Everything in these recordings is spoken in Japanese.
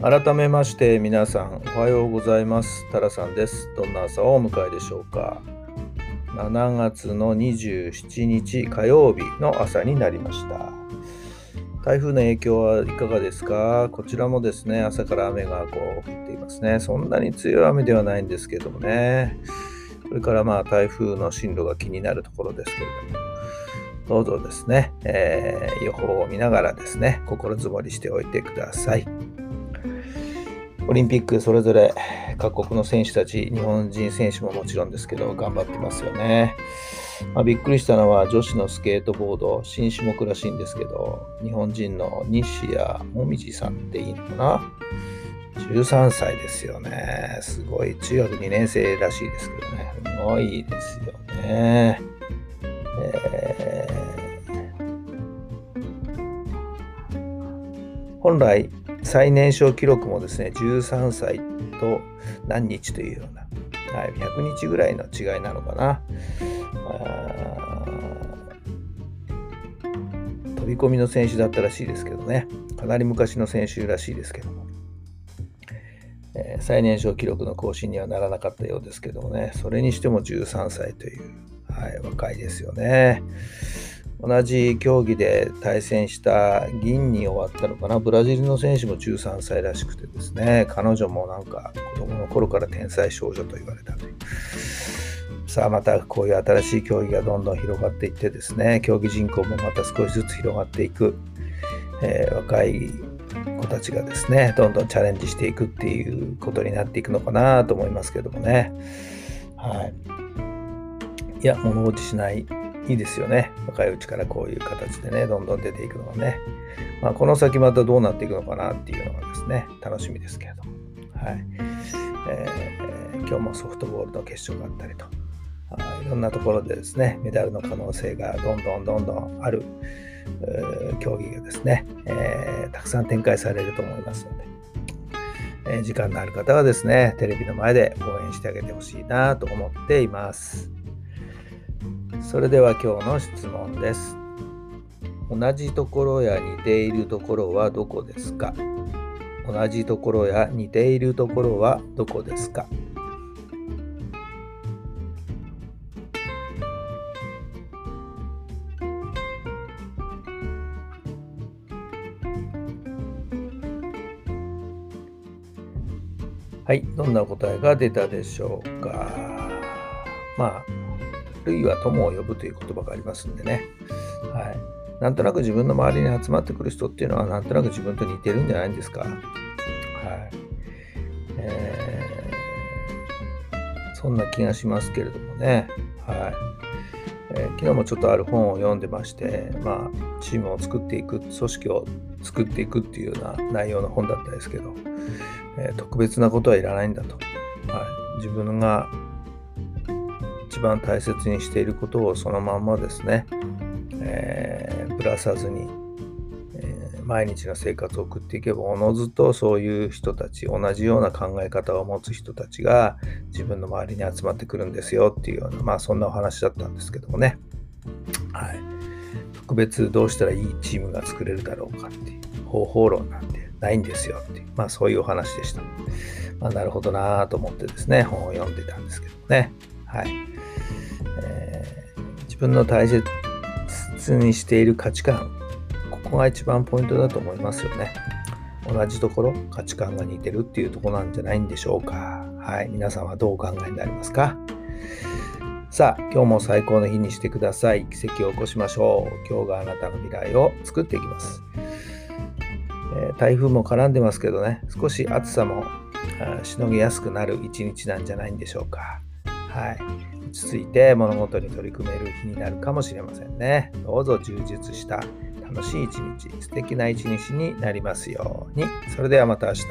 改めまして皆さんおはようございます。タラさんです。どんな朝をお迎えでしょうか。7月の27日火曜日の朝になりました。台風の影響はいかがですか？こちらもですね朝から雨がこう降っていますね。そんなに強い雨ではないんですけどもね。これからまあ台風の進路が気になるところですけれども。どうぞですね、えー、予報を見ながらですね心づもりしておいてください。オリンピックそれぞれ各国の選手たち、日本人選手ももちろんですけど、頑張ってますよね。まあ、びっくりしたのは女子のスケートボード、新種目らしいんですけど、日本人の西矢椛さんっていいのかな ?13 歳ですよね。すごい。中学2年生らしいですけどね。すごいですよね。えー、本来、最年少記録もですね、13歳と何日というような、はい、100日ぐらいの違いなのかな。飛び込みの選手だったらしいですけどね、かなり昔の選手らしいですけども、えー、最年少記録の更新にはならなかったようですけどもね、それにしても13歳という、はい、若いですよね。同じ競技で対戦した銀に終わったのかな、ブラジルの選手も13歳らしくてですね、彼女もなんか子供の頃から天才少女と言われたという。さあまたこういう新しい競技がどんどん広がっていってですね、競技人口もまた少しずつ広がっていく、えー、若い子たちがですね、どんどんチャレンジしていくっていうことになっていくのかなと思いますけどもね。はい。いや、物落ちしないいいですよね。若いうちからこういう形でね、どんどん出ていくのがね。まあ、この先またどうなっていくのかなっていうのがですね、楽しみですけれども。はい。えー、今日もソフトボールの決勝があったりと、あいろんなところでですね、メダルの可能性がどんどんどんどんある、競技がですね、えー、たくさん展開されると思いますので、えー、時間のある方はですね、テレビの前で応援してあげてほしいなと思っています。それでは今日の質問です。同じところや似ているところはどこですか？同じところや似ているところはどこですか？はい、どんな答えが出たでしょうか？まあ、類は友を呼ぶという言葉がありますんでね。はい。なんとなく自分の周りに集まってくる人っていうのは、なんとなく自分と似てるんじゃないんですか？はい。えー、そんな気がしますけれどもね。はい。えー、昨日もちょっとある本を読んでまして、まあ、チームを作っていく、組織を作っていくっていうような内容の本だったですけど、えー、特別なことはいらないんだと。はい、自分が一番大切にしていることをそのまんまですね、えー、ぶらさずに、えー、毎日の生活を送っていけばおのずとそういう人たち同じような考え方を持つ人たちが自分の周りに集まってくるんですよっていうようなまあそんなお話だったんですけどもね。はい。特別どうしたらいいチームが作れるだろうかっていう方法論なんてないんですよっていうまあそういうお話でした、まあ、なるほどなと思ってですね本を読んでたんですけどね。はい。自分の大切にしている価値観、ここが一番ポイントだと思いますよね。同じところ、価値観が似てるっていうとこなんじゃないんでしょうか。はい。皆さんはどうお考えになりますか？さあ、今日も最高の日にしてください。奇跡を起こしましょう。今日があなたの未来を作っていきます。えー、台風も絡んでますけどね、少し暑さもしのぎやすくなる一日なんじゃないんでしょうか。はい、落ち着いて物事に取り組める日になるかもしれませんね。どうぞ充実した楽しい一日、素敵な一日になりますように。それではまた明日。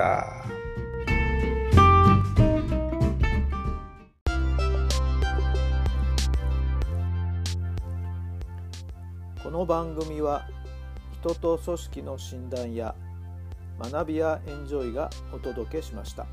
この番組は人と組織の診断や学びやエンジョイがお届けしました。